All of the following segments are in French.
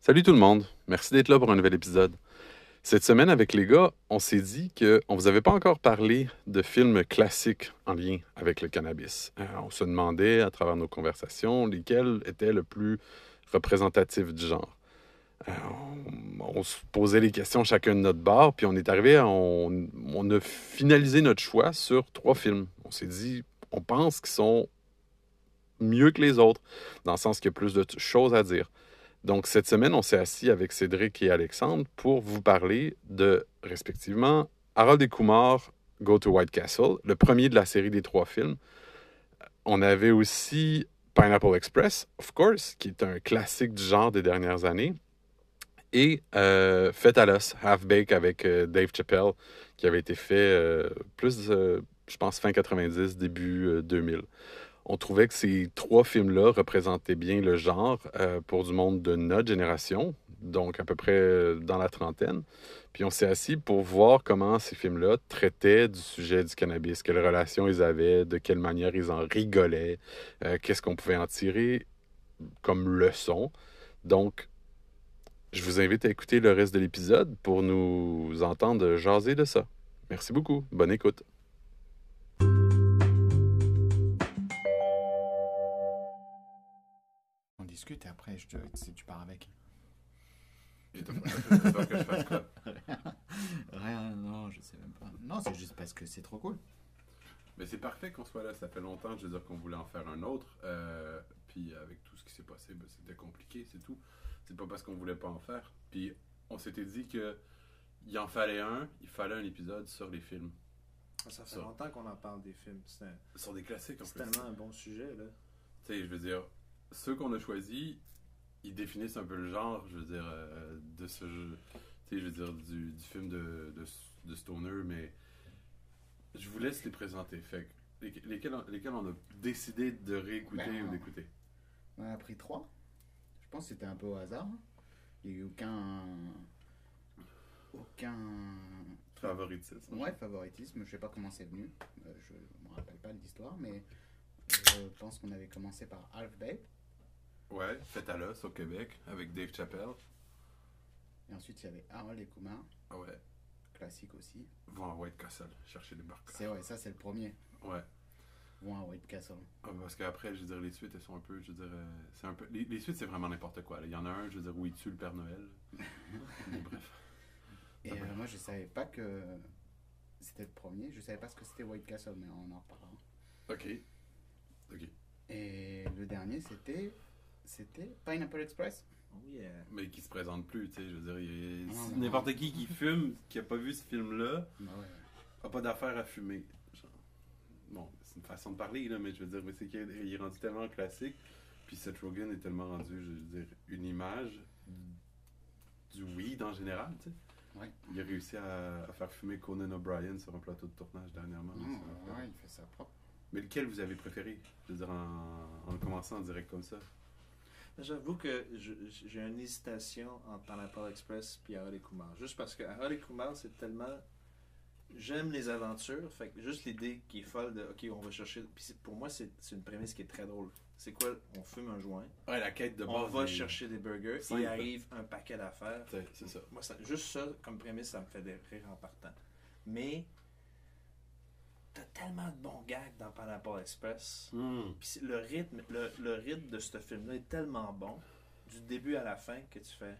Salut tout le monde, merci d'être là pour un nouvel épisode. Cette semaine avec les gars, on s'est dit qu'on ne vous avait pas encore parlé de films classiques en lien avec le cannabis. Euh, on se demandait à travers nos conversations lesquels étaient le plus représentatifs du genre. Euh, on, se posait les questions chacun de notre bar, puis on est arrivé, on, on a finalisé notre choix sur trois films. On s'est dit, on pense qu'ils sont mieux que les autres, dans le sens qu'il y a plus de choses à dire. Donc, cette semaine, on s'est assis avec Cédric et Alexandre pour vous parler de, respectivement, Harold et Kumar, Go to White Castle, le premier de la série des trois films. On avait aussi Pineapple Express, of course, qui est un classique du genre des dernières années. Et euh, Fête à l'os, Half Bake avec euh, Dave Chappelle, qui avait été fait euh, plus, je pense, fin 90, début 2000 on trouvait que ces trois films-là représentaient bien le genre euh, pour du monde de notre génération, donc à peu près dans la trentaine. Puis on s'est assis pour voir comment ces films-là traitaient du sujet du cannabis, quelles relations ils avaient, de quelle manière ils en rigolaient, euh, qu'est-ce qu'on pouvait en tirer comme leçon. Donc, je vous invite à écouter le reste de l'épisode pour nous entendre jaser de ça. Merci beaucoup. Bonne écoute. discute et après je te, tu, tu pars avec. Et toi, que je fasse quoi? Rien, non, je sais même pas. Non, c'est juste parce que c'est trop cool. Mais c'est parfait qu'on soit là. Ça fait longtemps, je veux dire, qu'on voulait en faire un autre. Euh, puis avec tout ce qui s'est passé, ben, c'était compliqué, c'est tout. C'est pas parce qu'on voulait pas en faire. Puis on s'était dit que il en fallait un, il fallait un épisode sur les films. Ça fait longtemps qu'on en parle des films. Sur des classiques, en C'est tellement un bon sujet, là. Tu sais, je veux dire, ceux qu'on a choisis, ils définissent un peu le genre, je veux dire, euh, de ce jeu. Tu sais, je veux dire, du, du film de, de, de, Stoner, mais je vous laisse les présenter. Fait que, lesquels, lesquels on a décidé de réécouter ben, ou d'écouter? On a pris trois. Je pense que c'était un peu au hasard. Il n'y a eu aucun. Aucun. Favoritisme. Ouais, favoritisme. Je sais pas comment c'est venu. Euh, je me rappelle pas l'histoire, mais je pense qu'on avait commencé par Half Baked. Ouais, Fête à l'os au Québec avec Dave Chappelle. Et ensuite, il y avait Harold et Kumar. Ah ouais. Classique aussi. Vont à White Castle, chercher des barques. C'est vrai, ça c'est le premier. Ouais. À White Castle. Ah, parce qu'après, je veux dire, les suites, elles sont un peu, je veux dire, euh, c'est un peu... Les, les suites, c'est vraiment n'importe quoi. Là. Il y en a un, je veux dire, où il tue le Père Noël. Mais bref. Et euh, moi, je savais pas que c'était le premier. Je savais pas ce que c'était White Castle, mais on en reparlera. Ok. Ok. Et le dernier, c'était c'était Pineapple Express. Oh yeah. Mais qui se présente plus, tu sais, je veux dire, n'importe qui qui fume, qui a pas vu ce film-là, ouais. a pas d'affaire à fumer. Genre, bon, c'est une façon de parler, là, mais je veux dire, c'est qu'il est rendu tellement classique, puis Seth Rogen est tellement rendu, je veux dire, une image du weed en général, tu sais. Ouais. Il a réussi à, à, faire fumer Conan O'Brien sur un plateau de tournage dernièrement. Mmh, ouais, il fait ça propre. Mais lequel vous avez préféré? Je veux dire, en, en commençant en direct comme ça J'avoue que j'ai une hésitation entre Pineapple Express et Harold et Kumar. Juste parce que Harold et Kumar, c'est tellement. J'aime les aventures. Fait que juste l'idée qui est folle de OK, on va chercher. Puis pour moi, c'est une prémisse qui est très drôle. C'est quoi On fume un joint. Ouais, la quête de. On va chercher des burgers et il arrive un paquet d'affaires. C'est ça. Moi, juste ça, comme prémisse, ça me fait des rires en partant. Mais t'as tellement de bons gags dans Pineapple Express. Mm. Puis le rythme, le, le, rythme de ce film-là est tellement bon, du début à la fin, que tu fais.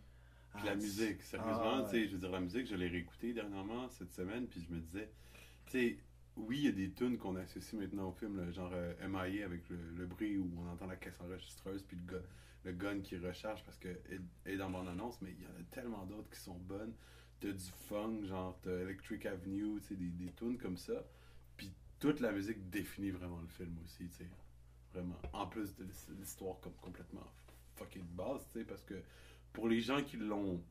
Puis la musique, sérieusement, ah, ouais. tu sais, je veux dire, la musique, je l'ai réécoutée dernièrement cette semaine, puis je me disais, tu sais, oui, il y a des tunes qu'on associe maintenant au film, là, genre euh, MIA avec le, le, bruit où on entend la caisse enregistreuse, puis le, le gun qui recharge parce qu'elle est dans mon annonce, mais il y en a tellement d'autres qui sont bonnes. T'as du funk, genre t'as Electric Avenue, tu sais, des, des tunes comme ça toute la musique définit vraiment le film aussi, tu sais. Vraiment. En plus de l'histoire comme complètement fucké de base, tu sais, parce que pour les gens qui l'ont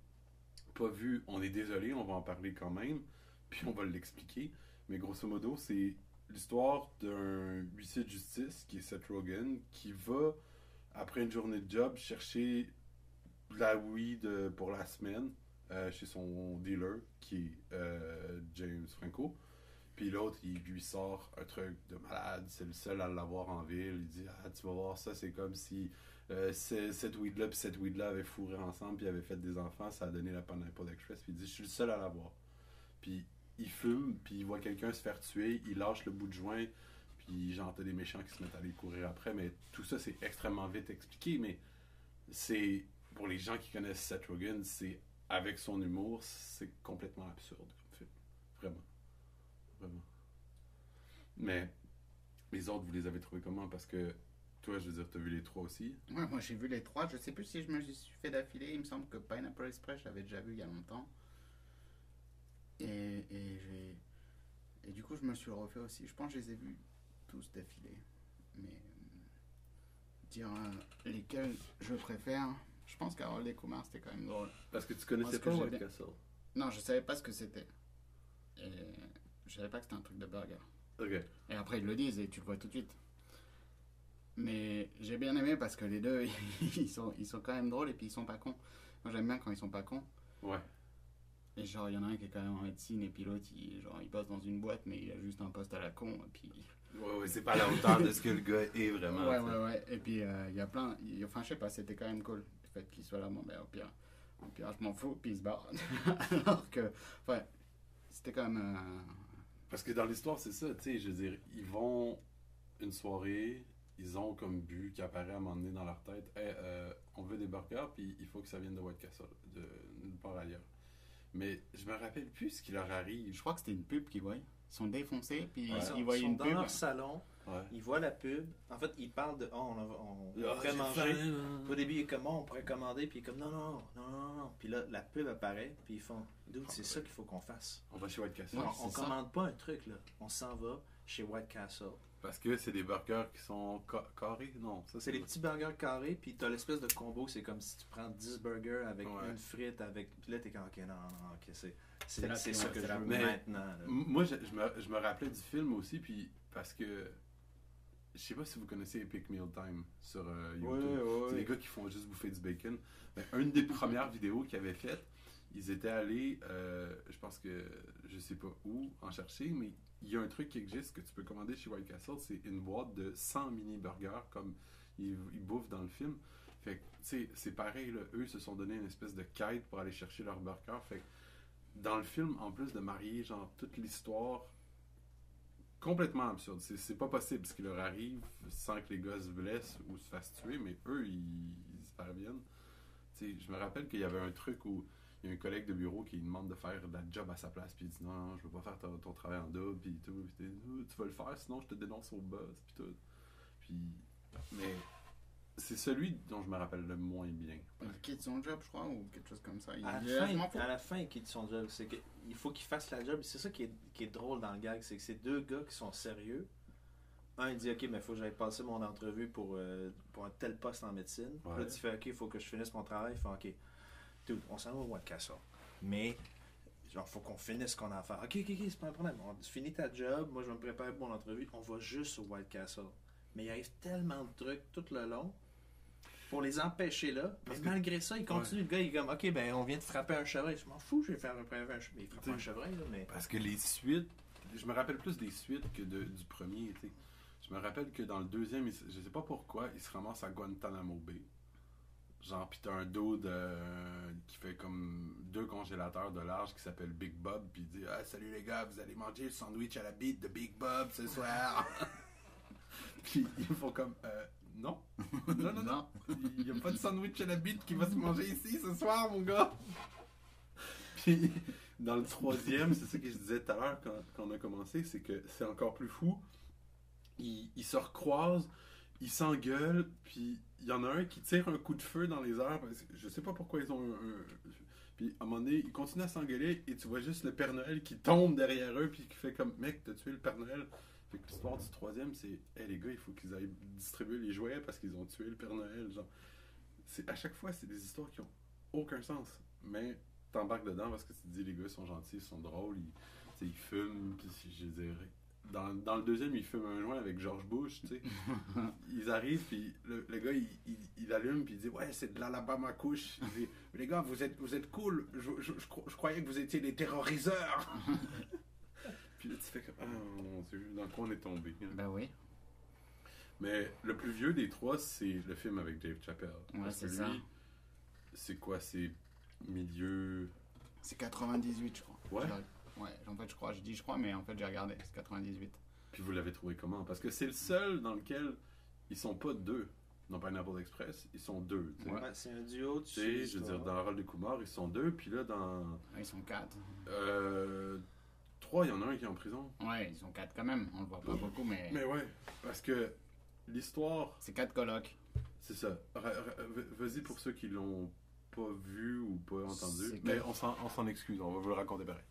pas vu, on est désolé, on va en parler quand même, puis on va l'expliquer. Mais grosso modo, c'est l'histoire d'un huissier de justice qui est Seth Rogen qui va, après une journée de job, chercher la weed pour la semaine euh, chez son dealer qui est euh, James Franco. Puis l'autre, il lui sort un truc de malade. C'est le seul à l'avoir en ville. Il dit Ah, tu vas voir ça, c'est comme si euh, cette weed-là cette weed-là avaient fourré ensemble puis avaient fait des enfants. Ça a donné la Pineapple Express. Puis il dit Je suis le seul à l'avoir. Puis il fume, puis il voit quelqu'un se faire tuer. Il lâche le bout de joint. Puis genre, t'as des méchants qui se mettent à aller courir après. Mais tout ça, c'est extrêmement vite expliqué. Mais c'est pour les gens qui connaissent Seth Rogen, c'est avec son humour, c'est complètement absurde comme film. Vraiment. Vraiment. Mais les autres, vous les avez trouvés comment? Parce que toi, je veux dire, t'as vu les trois aussi? Ouais, moi j'ai vu les trois. Je sais plus si je me suis fait d'affilée. Il me semble que Pineapple Express, je l'avais déjà vu il y a longtemps. Et, et, j'ai- et du coup, je me suis refait aussi. Je pense que je les ai vus tous d'affilée. Mais euh, dire euh, lesquels je préfère, je pense qu'Harold et Kumar c'était quand même drôle. Parce que tu connaissais Parce pas White Castle. Non, je savais pas ce que c'était. Et je savais pas que c'était un truc de burger. Ok. Et après, ils le disent et tu le vois tout de suite. Mais j'ai bien aimé parce que les deux, ils sont, ils sont quand même drôles et puis ils sont pas cons. Moi, j'aime bien quand ils sont pas cons. Ouais. Et genre, il y en a un qui est quand même en médecine et puis l'autre, il, genre, il bosse dans une boîte, mais il a juste un poste à la con. Et puis... Ouais, ouais, c'est pas la hauteur de ce que le gars est vraiment. ouais, ouais, ouais. Et puis, euh, il y a plein. Enfin, je sais pas, c'était quand même cool. Le fait qu'il soit là, bon, ben, au pire, au pire, je m'en fous, puis il se barre. Alors que, enfin, c'était quand même. euh, Parce que dans l'histoire, c'est ça, tu sais, je veux dire, ils vont une soirée, ils ont comme but qui apparaît à un moment donné dans leur tête, Hey, euh, on veut des burgers, puis il faut que ça vienne de White Castle, de nulle part ailleurs. Mais je me rappelle plus ce qui leur arrive. Je crois que c'était une pub qu'ils voient. Ils sont défoncés, puis Ils sont, ils voient ils sont une dans pub. leur salon, Ouais. ils voient la pub. En fait, ils parlent de. Oh, on, a- on, on Ah, pourrait manger. faim. Au début, il est comme, Oh, on pourrait commander, puis il est comme, non, non, non, non, non. Puis là, la pub apparaît, puis ils font, dude, c'est ça qu'il faut qu'on fasse. On va chez White Castle. Ouais, on on commande pas un truc, là. On s'en va chez White Castle. Parce que c'est des burgers qui sont ca- carrés, non. Ça, C'est les petits burgers carrés, puis t'as l'espèce de combo, c'est comme si tu prends 10 burgers avec Ouais. une frite, avec. Puis là, t'es comme, ok, non, non, non, ok, c'est ça ouais, que c'est je veux Mais- maintenant. là. Moi, je, je me, je me rappelais du film aussi, puis parce que je sais pas si vous connaissez Epic Meal Time sur euh, YouTube. C'est des gars qui font juste bouffer du bacon. Mais une des premières vidéos qu'ils avaient faites, ils étaient allés, euh, je pense que je sais pas où en chercher, mais il y a un truc qui existe que tu peux commander chez White Castle, c'est une boîte de 100 mini burgers comme ils, bouffent dans le film. Fait c'est pareil, eux se sont donné une espèce de quête pour aller chercher leur burger. Fait dans le film, en plus de marier, genre, toute l'histoire complètement absurde. C'est, pas possible ce qui leur arrive sans que les gars se blessent ou se fassent tuer, mais eux, ils, ils parviennent. Tu sais, je me rappelle qu'il y avait un truc où il y a un collègue de bureau qui lui demande de faire de la job à sa place, puis il dit non, non, je veux pas faire ton, ton travail en double, puis tout. Puis Ah, tu vas le faire, sinon je te dénonce au boss, puis tout. Puis, mais c'est celui dont je me rappelle le moins bien. Il quitte son job, je crois, ou quelque chose comme ça. Il À la, fin, fous. à la fin, il quitte son job. C'est qu'il faut qu'il fasse la job. C'est ça qui est, qui est drôle dans le gag. C'est que c'est deux gars qui sont sérieux. Un, il dit Ok, mais il faut que j'aille passer mon entrevue pour, euh, pour un tel poste en médecine. Ouais. Là, tu fais Ok, il faut que je finisse mon travail. Il fait Ok, dude, on s'en va au White Castle. Mais, genre, faut qu'on finisse ce qu'on a à faire. Ok, ok, ok, c'est pas un problème. On, tu finis ta job. Moi, je vais me préparer pour mon entrevue. On va juste au White Castle. Mais il arrive tellement de trucs tout le long pour les empêcher là. Parce mais que- malgré ça, il continue. Le gars, il est comme, OK, ben, on vient de frapper un chevreuil. Je m'en fous, je vais faire un chevreuil. Il frappe un chevreuil, là, mais. Parce que les suites, je me rappelle plus des suites que de- du premier. tu sais. Je me rappelle que dans le deuxième, il je sais pas pourquoi, il se ramasse à Guantanamo Bay. Genre, pis t'as un dos de, qui fait comme deux congélateurs de large qui s'appelle Big Bob, puis il dit ah, Salut les gars, vous allez manger le sandwich à la bite de Big Bob ce soir. puis ils font comme euh, Non, non, non, non. Il n'y a pas de sandwich à la bite qui va se manger ici ce soir, mon gars. Puis dans le troisième, c'est ça que je disais tout à l'heure quand, quand on a commencé, c'est que c'est encore plus fou. Ils, ils se recroisent, ils s'engueulent, puis il y en a un qui tire un coup de feu dans les airs. parce que Je sais pas pourquoi ils ont un. Puis à un moment donné, ils continuent à s'engueuler et tu vois juste le Père Noël qui tombe derrière eux, puis qui fait comme Mec, t'as tué le Père Noël. Fait que l'histoire du troisième, c'est Hey les gars, il faut qu'ils aillent distribuer les jouets parce qu'ils ont tué le Père Noël. Genre, c'est, à chaque fois, c'est des histoires qui ont aucun sens. Mais t'embarques dedans parce que tu te dis les gars sont gentils, ils sont drôles, ils, ils fument, puis je dirais. Dans, dans le deuxième, ils fument un joint avec George Bush, tu sais. Ils arrivent, puis le, le gars, il, il, il allume, puis il dit Ouais, c'est de l'Alabama couche. Il dit Les gars, vous êtes, vous êtes cool. Je, je, je je croyais que vous étiez des terroriseurs. Puis là, tu fais comme, ah mon dieu, dans quoi on est tombé. hein. Ben oui. Mais le plus vieux des trois, c'est le film avec Dave Chappelle. Ouais, c'est ça. c'est quoi C'est milieu. C'est 98, je crois. Ouais. Ouais, en fait, je crois, je dis je crois, mais en fait, j'ai regardé. C'est 98. Puis vous l'avez trouvé comment? Parce que c'est le seul dans lequel ils sont pas deux. Dans Pineapple Express, ils sont deux. tu sais. Ouais, c'est un duo. Tu sais, je veux dire, dans Harold et Kumar, ils sont deux. Puis là, dans. Ouais, Ils sont quatre. Euh, trois, il y en a un qui est en prison. Ouais, ils sont quatre quand même. On le voit pas beaucoup, mais, Mais ouais, parce que l'histoire, c'est quatre colocs. c'est ça. Vas-y pour ceux qui l'ont pas vu ou pas entendu. Mais que- on s'en on s'en excuse, on va vous le raconter pareil.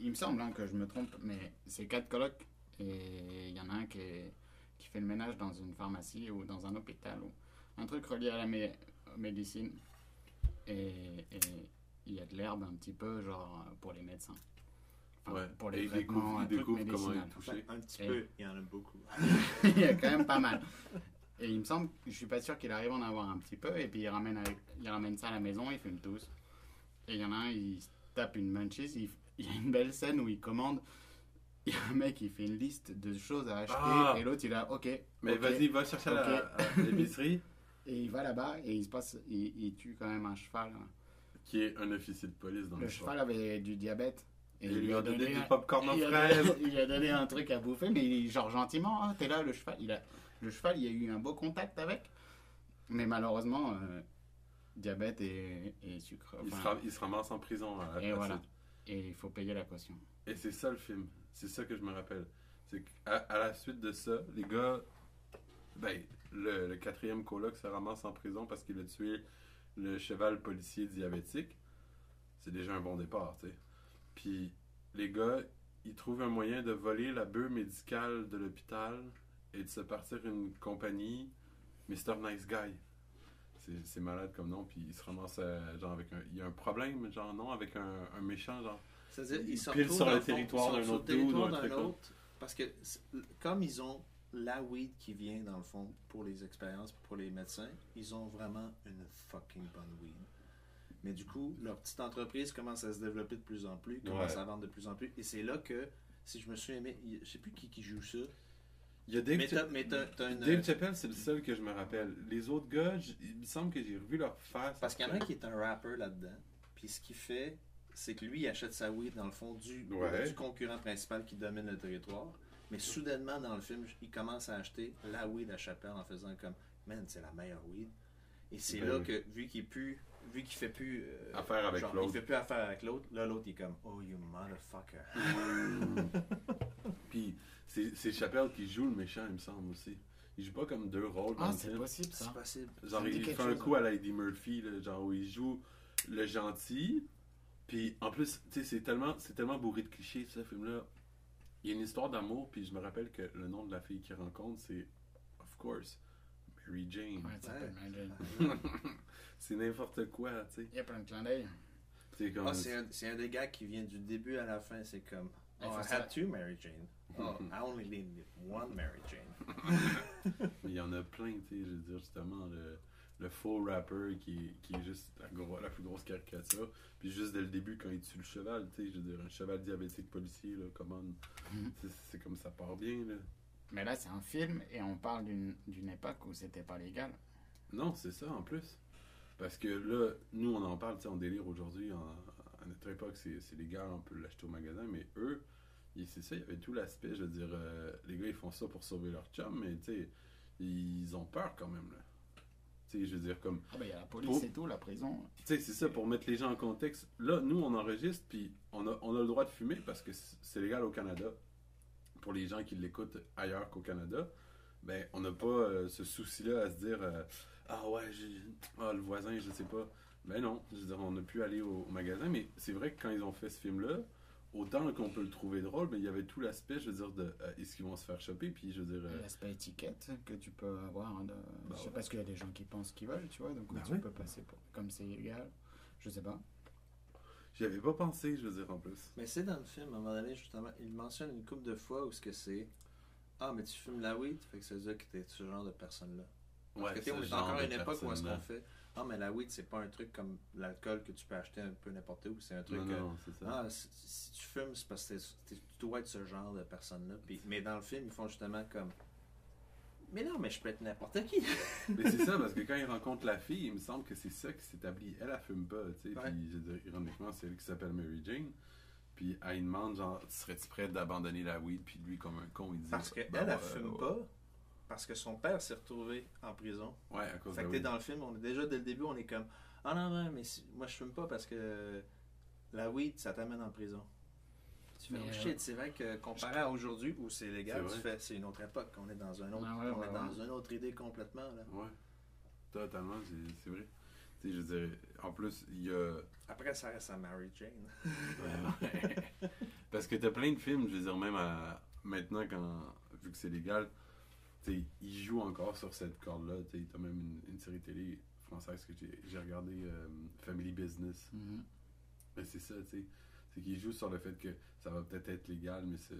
Il me semble hein, que je me trompe, mais c'est quatre colocs et il y en a un qui, est- qui fait le ménage dans une pharmacie ou dans un hôpital ou un truc relié à la mé- médecine. Et, et il y a de l'herbe un petit peu, genre pour les médecins. Enfin, Ouais. Pour Et les il traitements, découvre, il découvre comment touché. un petit Et- peu, il y en a beaucoup. il y a quand même pas mal. Et il me semble, je suis pas sûr qu'il arrive à en avoir un petit peu, et puis il ramène, avec- il ramène ça à la maison, ils fument tous. Et il y en a un, il tape une munchies, il, il y a une belle scène où il commande, il y a un mec qui fait une liste de choses à acheter, Ah. et l'autre il a, ok, Mais vas-y, va chercher à la- Ok. à l'épicerie, et il va là-bas, et il se passe, il, il tue quand même un cheval. qui est un officier de police dans Le le cheval avait du diabète. Et il lui a donné du un- popcorn aux a fraises. donné- il lui a donné un truc à bouffer, mais genre gentiment, hein, t'es là, le cheval, il a, le cheval, il y a eu un beau contact avec, mais malheureusement, euh, diabète et, et sucre. Il se, enfin, ra- il se ramasse en prison à la et voilà. Et il faut payer la caution. Et c'est ça le film. C'est ça que je me rappelle. C'est qu'à à la suite de ça, les gars, ben, le, le quatrième coloc se ramasse en prison parce qu'il a tué le cheval policier diabétique. C'est déjà un bon départ, tu sais. Puis les gars, ils trouvent un moyen de voler la bœuf médicale de l'hôpital et de se partir une compagnie, Mr. Nice Guy. C'est- malade comme nom, puis il se ramasse euh, genre avec un. Il y a un problème, genre non, avec un, un méchant, genre. C'est-à-dire, Ils se retrouvent sur le territoire d'un autre dude territoire ou un d'un truc comme- autre, Parce que comme ils ont la weed qui vient dans le fond pour les expériences, pour les médecins, ils ont vraiment une fucking bonne weed. Mais du coup, leur petite entreprise commence à se développer de plus en plus, commence Ouais. à vendre de plus en plus. Et c'est là que, si je me bien, il- je sais plus qui, qui joue ça. Il y a Dave, Mais Cha- t'as mais t'as- t'as une. Dave Chappelle, c'est le seul que je me rappelle. Les autres gars, il me semble que j'ai revu leur face. Parce qu'il y en a un qui est un rapper là-dedans. Puis ce qu'il fait, c'est que lui, il achète sa weed dans le fond du, Ouais. du concurrent principal qui domine le territoire. Mais soudainement, dans le film, il commence à acheter la weed à Chappelle en faisant comme Man, c'est la meilleure weed. Et c'est Ben là oui. que, vu qu'il est plus. Vu qu'il fait plus. euh, Affaire avec genre, l'autre. Il fait plus affaire avec l'autre. Là, l'autre, il est comme Oh, you motherfucker. Puis c'est c'est Chappelle qui joue le méchant, il me semble aussi. Il joue pas comme deux rôles dans Ah, c'est possible c'est ça. possible. Genre, Ça il fait un coup hein. à la Eddie Murphy, là, genre où il joue le gentil. Puis en plus, tu sais, c'est tellement, c'est tellement bourré de clichés, ce film-là. Il y a une histoire d'amour, puis je me rappelle que le nom de la fille qu'il rencontre, c'est, of course, Mary Jane. Ouais, c'est n'importe quoi, tu sais. Il y a plein de clins d'œil. C'est comme. Ah, c'est un, c'est un des gars qui vient du début à la fin. C'est comme Oh, I had two Mary Jane. Oh, I only need one Mary Jane. Mais il y en a plein, tu sais, je veux dire, justement, le, le faux rapper qui, qui est juste la, plus grosse caricature. Puis juste dès le début, quand il tue le cheval, tu sais, je veux dire, un cheval diabétique policier, là, comment. C'est- comme ça part bien, là. Mais là, c'est un film et on parle d'une d'une époque où c'était pas légal. Non, c'est ça, en plus. Parce que là, nous, on en parle, tu sais, on délire aujourd'hui. En, à notre époque, c'est c'est légal, on peut l'acheter au magasin, mais eux, c'est ça, il y avait tout l'aspect, je veux dire, euh, les gars, ils font ça pour sauver leur chum, mais tu sais, ils ont peur quand même, là. Tu sais, je veux dire, comme. Ah, bah, il y a la police Pour- et tout, la prison. Tu sais, c'est ça, pour mettre les gens en contexte. Là, nous, on enregistre, puis on a, on a le droit de fumer parce que c'est légal au Canada. Pour les gens qui l'écoutent ailleurs qu'au Canada, ben, on n'a pas euh, ce souci-là à se dire euh, Ah ouais, j'ai- ah, le voisin, je sais pas. Ben non, je veux dire, on a pu aller au, au magasin, mais c'est vrai que quand ils ont fait ce film-là, autant qu'on peut le trouver drôle, mais il y avait tout l'aspect, je veux dire, de euh, est-ce qu'ils vont se faire choper, puis je veux dire. euh, L'aspect étiquette que tu peux avoir. De... Bah je sais ouais. pas ce qu'il y a des gens qui pensent qu'ils veulent, tu vois, donc Bah tu ouais. peux passer pour. Comme c'est illégal, je sais pas. J'y avais pas pensé, je veux dire, en plus. Mais c'est dans le film, à un moment donné, justement, il mentionne une couple de fois où ce que c'est Ah, mais tu fumes la weed, fait que ça veut dire que t'es ce genre de personne-là. Parce Ouais, que, on est encore à une époque où est-ce qu'on fait Ah, mais la weed, c'est pas un truc comme l'alcool que tu peux acheter un peu n'importe où. C'est un truc. Non, non, c'est ça. ah, si, si tu fumes, c'est parce que tu dois être ce genre de personne-là. Mais dans le film, ils font justement comme. Mais non, mais je peux être n'importe qui. Mais c'est ça, parce que quand il rencontre la fille, il me semble que c'est ça qui s'établit. Elle, elle fume pas, tu sais. Ouais. Puis, je veux dire, ironiquement, c'est elle qui s'appelle Mary Jane. Puis, elle demande, genre, serais-tu prête d'abandonner la weed? Puis lui, comme un con, il dit... Parce qu'elle, Ben elle, fume pas. Parce que son père s'est retrouvé en prison. Ouais, à cause Fait de que la t'es dans le film, on est déjà dès le début, on est comme Ah non, non, mais si- moi je fume pas parce que la weed, ça t'amène en prison. Tu fais oh, euh, shit, c'est vrai que comparé à aujourd'hui où c'est légal, C'est tu fais c'est une autre époque, on est dans un autre, Ah ouais, on ouais, est dans ouais. une autre idée complètement là. Ouais, totalement, c'est vrai. Tu sais, je veux dire, en plus, il y a... Après ça reste à Mary Jane. Ouais. Parce que t'as plein de films, je veux dire, même à- maintenant, quand, vu que c'est légal, tu sais, ils jouent encore sur cette corde-là. Tu t'as même une, une série télé française que j'ai regardé, euh, Family Business. Mais c'est ça, tu sais. C'est qu'ils jouent sur le fait que ça va peut-être être légal, mais ça,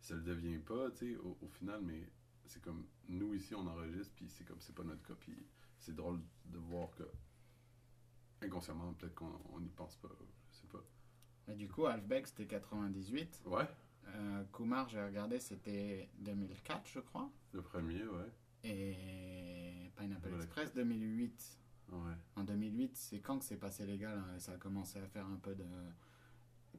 ça le devient pas, tu sais, au, au final. Mais c'est comme, nous ici, on enregistre, puis c'est comme, c'est pas notre cas. Puis c'est drôle de voir que, inconsciemment, peut-être qu'on on n'y pense pas, je sais pas. Mais du coup, Halfback, c'était 98. Ouais, Euh, Kumar, j'ai regardé, c'était 2004, je crois. le premier, ouais. Et Pineapple. Express, 2008. Ouais. En 2008, c'est quand que c'est passé légal hein, et ça a commencé à faire un peu de.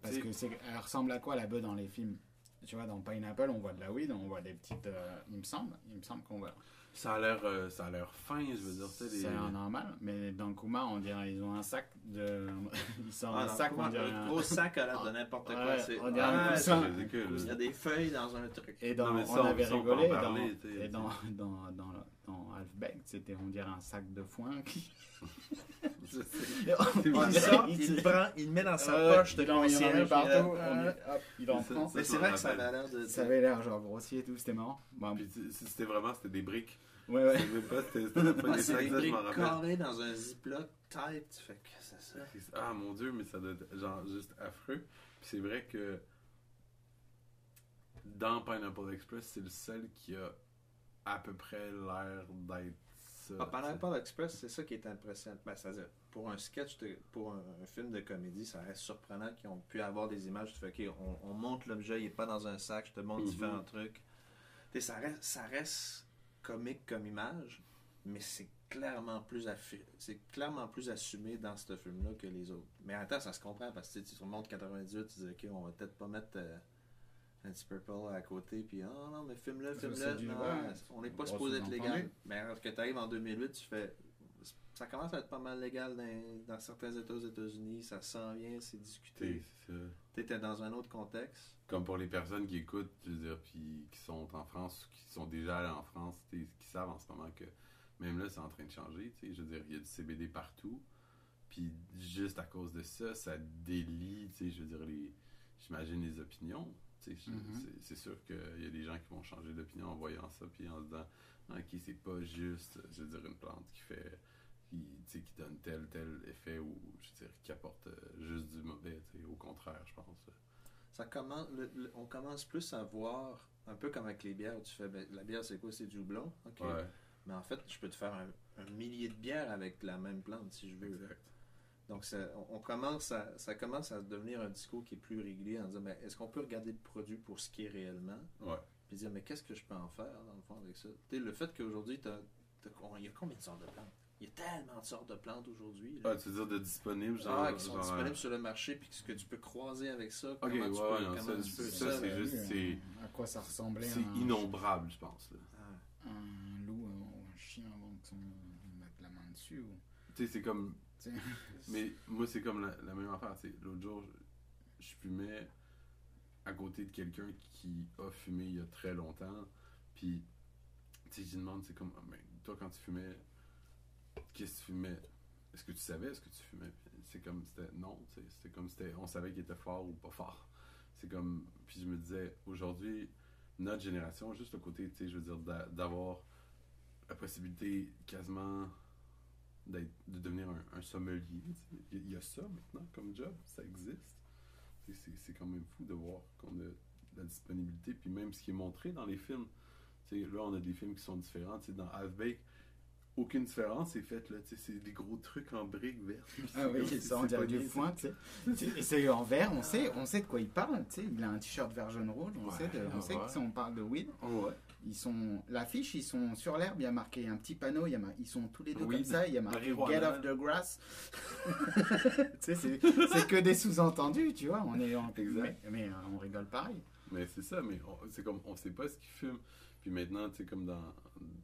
Parce que c'est, elle ressemble à quoi la bœuf dans les films? Tu vois, dans Pineapple, on voit de la weed, on voit des petites. euh, il me semble, il me semble qu'on voit. Ça a l'air, euh, ça a l'air fin, je veux dire, tu sais, les... C'est normal, mais dans Kumar, on dirait ils ont un sac de. ils Ah, un sac, on comment- dirait. un gros sac à l'air de n'importe quoi. Ouais, c'est- on dirait un Ah, ridicule. Il y a des feuilles dans un truc. Et dans, Non, on ça, on- avait rigolé, parler, dans, et dans, dans, dans, dans Halfback, c'était, on dirait un sac de foin Il sort, il prend, il le met dans sa Euh, poche de en- en concierge. met partout, puis, on est- hop, il en C'est prend. Mais c'est vrai que ça avait l'air de. Ça avait l'air genre grossier et tout, c'était marrant. Bon, c'était vraiment, c'était des briques. ouais, ouais. C'était pas, pas Ah, des sacs, des ça, je briques m'en rappelle. carrées dans un ziploc tight. Fait que c'est ça. Ah mon dieu, mais ça doit être genre juste affreux. Puis c'est vrai que dans Pineapple Express, c'est le seul qui a à peu près l'air d'être ça. Ah, Pineapple Express, c'est ça qui est impressionnant. Ben, c'est-à-dire, pour un sketch, de- pour un, un film de comédie, ça reste surprenant qu'ils ont pu avoir des images. Tu fais, OK, on, on monte l'objet, il n'est pas dans un sac, je te montre Mhm. différents trucs. Ça reste, ça reste comique comme image, mais c'est clairement plus c'est clairement plus assumé dans ce film-là que les autres. Mais attends, ça se comprend parce que tu sais, tu remontes 98, tu dis OK, on va peut-être pas mettre euh, un petit purple à côté, puis oh non, mais filme-le, filme-le. on n'est pas supposé être légal. Mais alors que tu arrives en 2008, tu fais ça commence à être pas mal légal dans, dans certains États aux États-Unis, ça s'en vient, c'est discuté. Tu étais dans un autre contexte. Comme pour les personnes qui écoutent, je veux dire, puis qui sont en France, qui sont déjà allées en France, qui savent en ce moment que même là, c'est en train de changer. Je veux dire, il y a du CBD partout. Puis juste à cause de ça, ça délie, je veux dire, les, j'imagine les opinions. Mhm. c'est- sûr qu'il y a des gens qui vont changer d'opinion en voyant ça, puis en se disant, ok, c'est pas juste, je veux dire, une plante qui fait, qui, qui donne tel, tel effet ou, je veux dire, qui apporte euh, juste du mauvais. Au contraire, je pense. Ça commence, le- le- on commence plus à voir, un peu comme avec les bières, où tu fais, ben, la bière c'est quoi? C'est du houblon? Ouais, Mais en fait, je peux te faire un, un millier de bières avec la même plante si je veux. exact. Donc, ça, on, commence à, ça commence à devenir un discours qui est plus régulier en disant ben, est-ce qu'on peut regarder le produit pour ce qui est réellement? Ouais. Puis dire mais qu'est-ce que je peux en faire dans le fond avec ça? Tu sais, Le fait qu'aujourd'hui, il y a combien de sortes de plantes? Il y a tellement de sortes de plantes aujourd'hui. là. Ah, tu veux dire de disponible, genre. Ah, qui sont genre, disponibles sur le marché, puis ce que tu peux croiser avec ça. Ok, comment tu ouais, peux, non, comment ça, tu peux- ça, c'est j'avais juste- c'est- euh, À quoi ça ressemblait C'est innombrable, je pense. là. Ah. Un loup euh, ou un chien avant qu'on mette la main dessus. Ou... Tu sais, c'est comme. Mais moi, c'est comme la, même affaire. L'autre jour, je, fumais à côté de quelqu'un qui a fumé il y a très longtemps. Puis, tu sais, je demande, c'est comme, Ah, mais toi, quand tu fumais, qu'est-ce que tu fumais? Est-ce que tu savais ce que tu fumais? C'est comme, c'était non. C'était comme, c'était, on savait qu'il était fort ou pas fort. C'est comme, puis je me disais, aujourd'hui, notre génération, juste le côté, tu sais, je veux dire, d'a- d'avoir la possibilité quasiment de devenir un, un sommelier. Il y a- il y a ça maintenant comme job, ça existe. C'est, quand même fou de voir qu'on a la disponibilité, puis même ce qui est montré dans les films. Là, on a des films qui sont différents. Dans Half-Baked, aucune différence est faite, là. C'est des gros trucs en briques vertes. Ah oui, C'est- ça, on dirait du foin, tu sais. C'est- en vert, on sait, on sait de quoi il parle, tu sais. Il a un t-shirt vert jaune rouge, on Ouais, sait, de- on sait que si on parle de weed. Ouais. Ils sont, l'affiche, ils sont sur l'herbe, il y a marqué un petit panneau, il y a mar- ils sont tous les deux comme ça, il y a marqué Get off the grass. tu sais, c'est c'est que des sous-entendus, tu vois, on est en, Exact. mais, mais, euh, on rigole pareil. Mais c'est ça, mais c'est comme on sait pas ce qu'ils fument. Puis maintenant, tu sais, comme dans,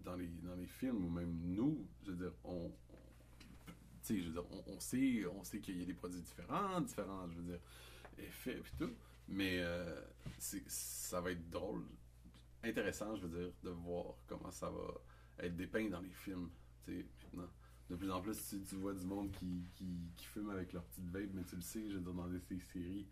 dans, les, dans les films, ou même nous, je veux dire, on. on- tu sais, je veux dire, on, on sait, on sait qu'il y a des produits différents, différents, je veux dire, effets puis tout. Mais euh, c'est- ça va être drôle, intéressant, je veux dire, de voir comment ça va être dépeint dans les films, tu sais, maintenant. De plus en plus, tu, tu vois du monde qui, qui, qui fume avec leur petite vape, mais tu le sais, je veux dire, dans des séries,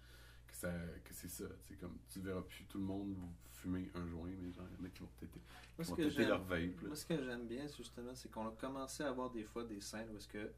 que, ça, que c'est ça. C'est comme, tu verras plus tout le monde fumer un joint, mais genre, il y en a qui vont têter, Moi, ce vont j'aime- leur vape. là. Moi, ce que j'aime bien, justement, c'est qu'on a commencé à avoir des fois des scènes où est-ce que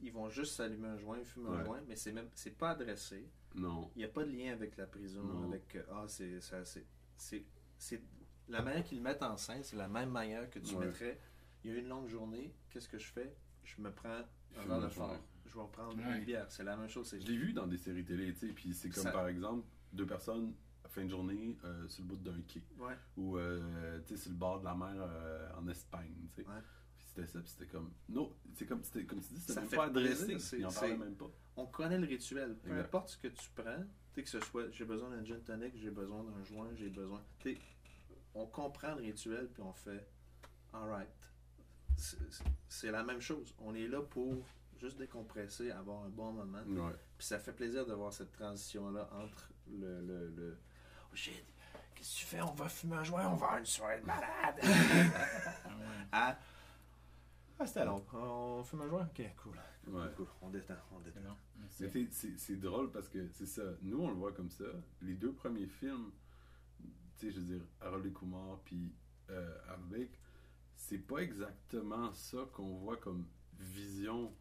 ils vont juste s'allumer un joint, fumer un joint, mais c'est même c'est pas adressé. Non. Il n'y a pas de lien avec la prison, Non. avec ah c'est ça c'est c'est c'est la manière qu'ils le mettent en scène, c'est la même manière que tu Ouais. mettrais. Il y a eu une longue journée, qu'est-ce que je fais? Je me prends un verre de fort. Je vais en prendre Ouais. une bière, c'est la même chose. Je l'ai vu dans des séries télé, tu sais, puis c'est comme Ça- par exemple deux personnes à fin de journée euh, sur le bout d'un quai. Ouais. Ou, euh, tu sais, sur le bord de la mer euh, en Espagne, tu sais. C'était ça, puis c'était comme. Non, c'est comme, c'était- comme tu dis, c'était même fait pas adressé. Ils en parlaient même pas. On connaît le rituel. Peu Exact. importe ce que tu prends, tu que ce soit j'ai besoin d'un gin tonic, j'ai besoin d'un joint, j'ai besoin. on comprend le rituel puis on fait alright. C'est c'est la même chose. On est là pour juste décompresser, avoir un bon moment. Ouais. Puis ça fait plaisir de voir cette transition-là entre le. le, le oh shit, qu'est-ce que tu fais? On va fumer un joint, on va avoir une soirée de malade. à. Ah, c'était long. On fume un joint? Ok, cool. Ouais. Cool. On détend, on détend. Mais C'est- drôle parce que c'est ça. Nous, on le voit comme ça. Les deux premiers films, tu sais, je veux dire, Harold et Kumar puis euh, c'est pas exactement ça qu'on voit comme vision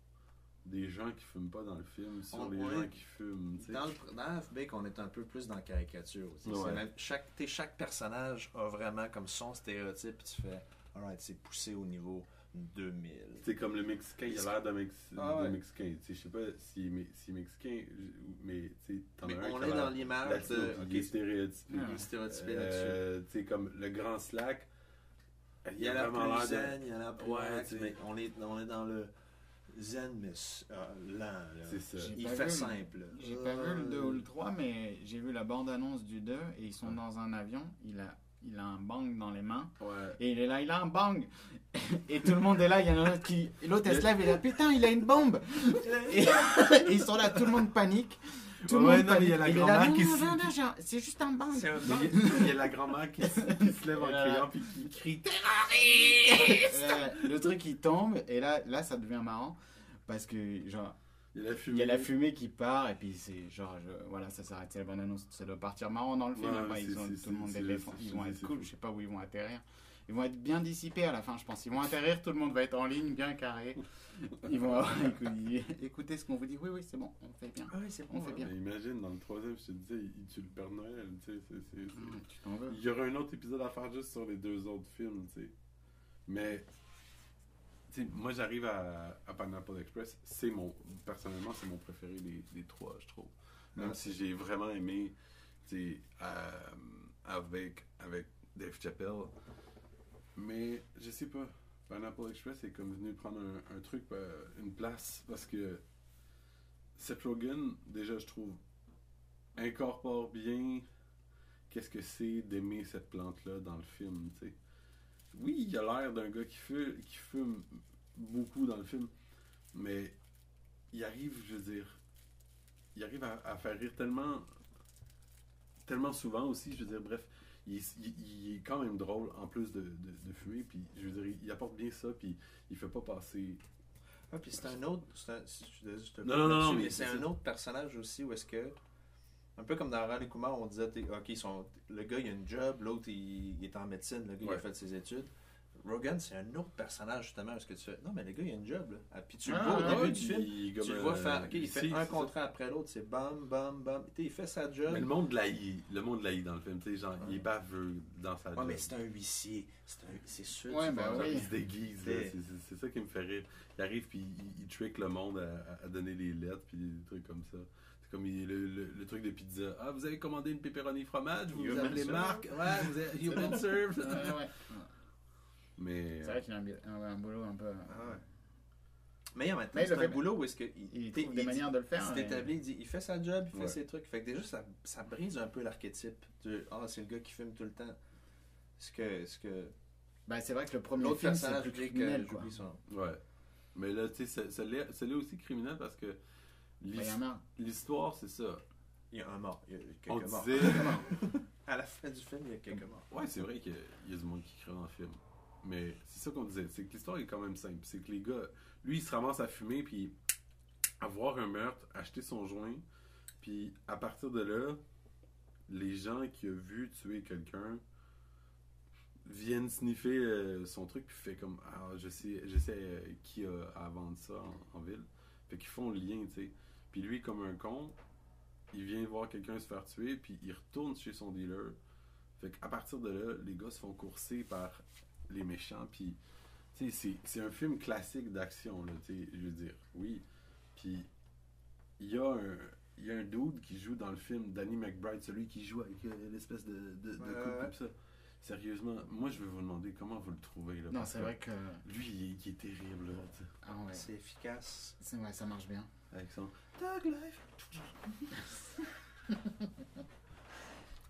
des gens qui fument pas dans le film sur On- les ouais. gens qui fument. Dans, le, dans on est un peu plus dans la caricature aussi. Ouais. C'est même- chaque, chaque personnage a vraiment comme son stéréotype, tu fais, alright, c'est poussé au niveau 2000. C'est comme le Mexicain, il a l'air d'un Mex- Ah ouais. Mexicain. Tu sais, Je sais pas me- s'il est Mexicain, mais tu sais, t'en Mais as un on est l'air dans l'image de. puis ok, il est stéréotypé. il est stéréotypé là-dessus. Euh, tu sais, comme le grand slack. Il y a plus l'air de- zen, il y a la plus Ouais, relax, tu sais. mais on est, on est dans le zen, mais euh, lent. C'est ça. Il fait vu, simple. J'ai pas vu le 2 ou Euh, le 3, mais j'ai vu la bande-annonce du 2 et ils sont dans un avion. Il a, il a un bang dans les mains Ouais. et il est là, il a un bang. Et tout le monde est là, il y en a un autre qui. L'autre se lève et il a putain, il a une bombe. Et, et ils sont là, tout le monde panique. Tout le Ouais, monde non, mais il y a panique. la là, grand-mère qui se- non, non, c'est juste un bang. Il y a- la grand-mère qui, se- qui se lève en criant puis qui crie Euh, le truc il tombe et là, là ça devient marrant parce que genre Il y a la fumée. il y a la fumée. qui part et puis c'est genre je- voilà ça s'arrête c'est la bonne annonce. Ça doit partir marrant dans le film Ouais, c'est- ils ont, tout le monde ils vont être cool je sais pas où ils vont atterrir. Ils vont être bien dissipés à la fin je pense. Ils vont atterrir tout le monde va être en ligne bien carré. Ils vont avoir- écoutez, ce qu'on vous dit. Oui oui c'est bon on fait bien. Ah oui, c'est on fait bien. Mais imagine, dans le troisième, je te disais, il tue le Père Noël. Tu sais, c'est- c'est- c'est- Hum, tu t'en veux. Il y aura un autre épisode à faire juste sur les deux autres films, tu sais. Mais, moi j'arrive à, à Pineapple Express, c'est mon, personnellement, c'est mon préféré des, des trois, je trouve. Même Ah, si j'ai vraiment aimé, euh, avec, avec Dave Chappelle. Mais, je sais pas, Pineapple Express est comme venu prendre un, un truc, euh, une place, parce que Seth Rogen, déjà, je trouve, incorpore bien qu'est-ce que c'est d'aimer cette plante-là dans le film, tu sais. Oui, il a l'air d'un gars qui fume, qui fume beaucoup dans le film, mais il arrive, je veux dire, il arrive à, à faire rire tellement, tellement souvent aussi, je veux dire, bref, il est, il- il est quand même drôle en plus de, de, de fumer, puis je veux dire, il, apporte bien ça, puis il fait pas passer... Ah, puis c'est un autre. un- je te Non, non, non, mais c'est un autre personnage aussi où est-ce que. Un peu comme dans Raleigh Kumar, on disait, ok, sont, le gars il a une job, l'autre il, il est en médecine, le gars il a fait ses études. Rogan, c'est un autre personnage, justement, parce que tu fais, non, mais le gars, il a une job, là. Ah, puis tu le Ah, vois au ah, début ouais, du film, tu le vois faire, ok, il fait un contrat après l'autre, c'est bam, bam, bam. Tu sais, il fait sa job. Mais le monde l'haït. Le monde l'haït dans le film. Tu sais, genre, il est baveux dans sa Ouais, job. mais c'est un huissier. C'est un- c'est sûr. Ouais, tu ben oui. Il se déguise. là. C'est- C'est c'est- c'est ça qui me fait rire. Il arrive puis il, il trick le monde à, donner les lettres puis des trucs comme ça. C'est comme il- le, le- le truc de pizza. Ah, vous avez commandé une pepperoni fromage, vous, vous appelez. Marc? Ouais, vous avez human serve. Ouais, ouais. Mais C'est vrai qu'il a un, bi- un, un boulot un peu. Ah ouais. Mais en même temps, c'est un fait- boulot où est-ce que Il trouve des manières de le faire. Il mais- s'est établi, il dit, il fait sa job, il fait Ouais. ses trucs. Fait que déjà, ça, ça brise un peu l'archétype de Ah, c'est le gars qui filme tout le temps. Ce que, ce que Bah, c'est vrai que le premier film, c'est personnage, plus criminel, quoi. son ouais. Mais là, tu sais, ça- ça l'est ça l'est aussi criminel parce que il l'his- y en a. l'histoire, c'est ça. Il y a un mort, il y a On quelques morts. disait. À la fin du film, il y a quelques morts. Ouais, c'est vrai qu'il y, y a du monde qui crée dans le film. Mais c'est ça qu'on disait, c'est que l'histoire est quand même simple. C'est que les gars, lui, il se ramasse à fumer, puis à voir un meurtre, acheter son joint, puis à partir de là, les gens qui ont vu tuer quelqu'un viennent sniffer euh, son truc, puis fait comme, ah, je sais, je sais euh, qui a à vendre ça en, en ville. Fait qu'ils font le lien, tu sais. Puis lui, comme un con, il vient voir quelqu'un se faire tuer, puis il retourne chez son dealer. Fait qu'à partir de là, les gars se font courser par les méchants, puis tu sais, c'est- c'est un film classique d'action, là, tu sais, je veux dire, oui. Puis il y a un... Il y a un dude qui joue dans le film, Danny McBride, celui qui joue avec euh, l'espèce de, de, de Ouais, coupe ouais. comme ça. Sérieusement, moi je vais vous demander comment vous le trouvez. Là, Non, parce c'est que vrai que. Lui, il est, il est terrible, là, tu sais, Ah ouais. C'est efficace. C'est ouais, ça marche bien. avec son Dog Life.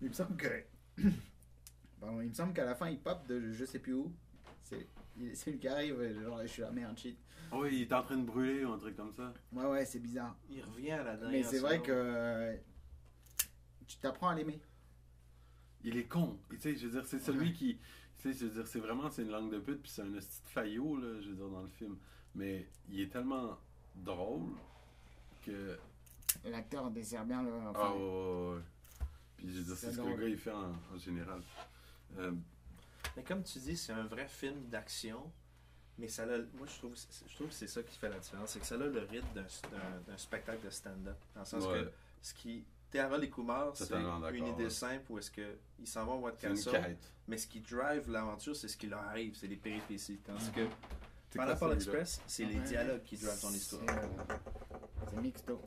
Il me semble que. Pardon, il me semble qu'à la fin, il pop de je sais plus où. C'est lui qui arrive, genre, je suis la merde, shit. Oh, oui, il est en train de brûler ou un truc comme ça. Ouais, ouais, c'est bizarre. Il revient à la dernière Mais c'est vrai que. Tu t'apprends à l'aimer. il est con. Tu sais, je veux dire, c'est celui Ouais. qui. Tu sais, je veux dire, c'est vraiment, c'est une langue de pute, puis c'est un petit faillot, là, je veux dire, dans le film. Mais il est tellement drôle que. L'acteur dessert bien le. enfin, Ah, ouais, ouais, ouais. Puis je veux dire, C'est ce que le gars, il fait en, en général. Euh, Mais comme tu dis, c'est un vrai film d'action. Mais ça a, moi, je trouve, je trouve que c'est ça qui fait la différence. C'est que ça a le rythme d'un, spectacle de stand-up. Dans le sens ouais. que ce qui. T'es Harold et Kumar, c'est une idée ouais. simple où est-ce qu'ils s'en vont à quête. Mais ce qui drive l'aventure, c'est ce qui leur arrive, c'est les péripéties. Tandis que quoi, celui-là? Express, c'est les dialogues qui drivent ton histoire. C'est euh, c'est mixto.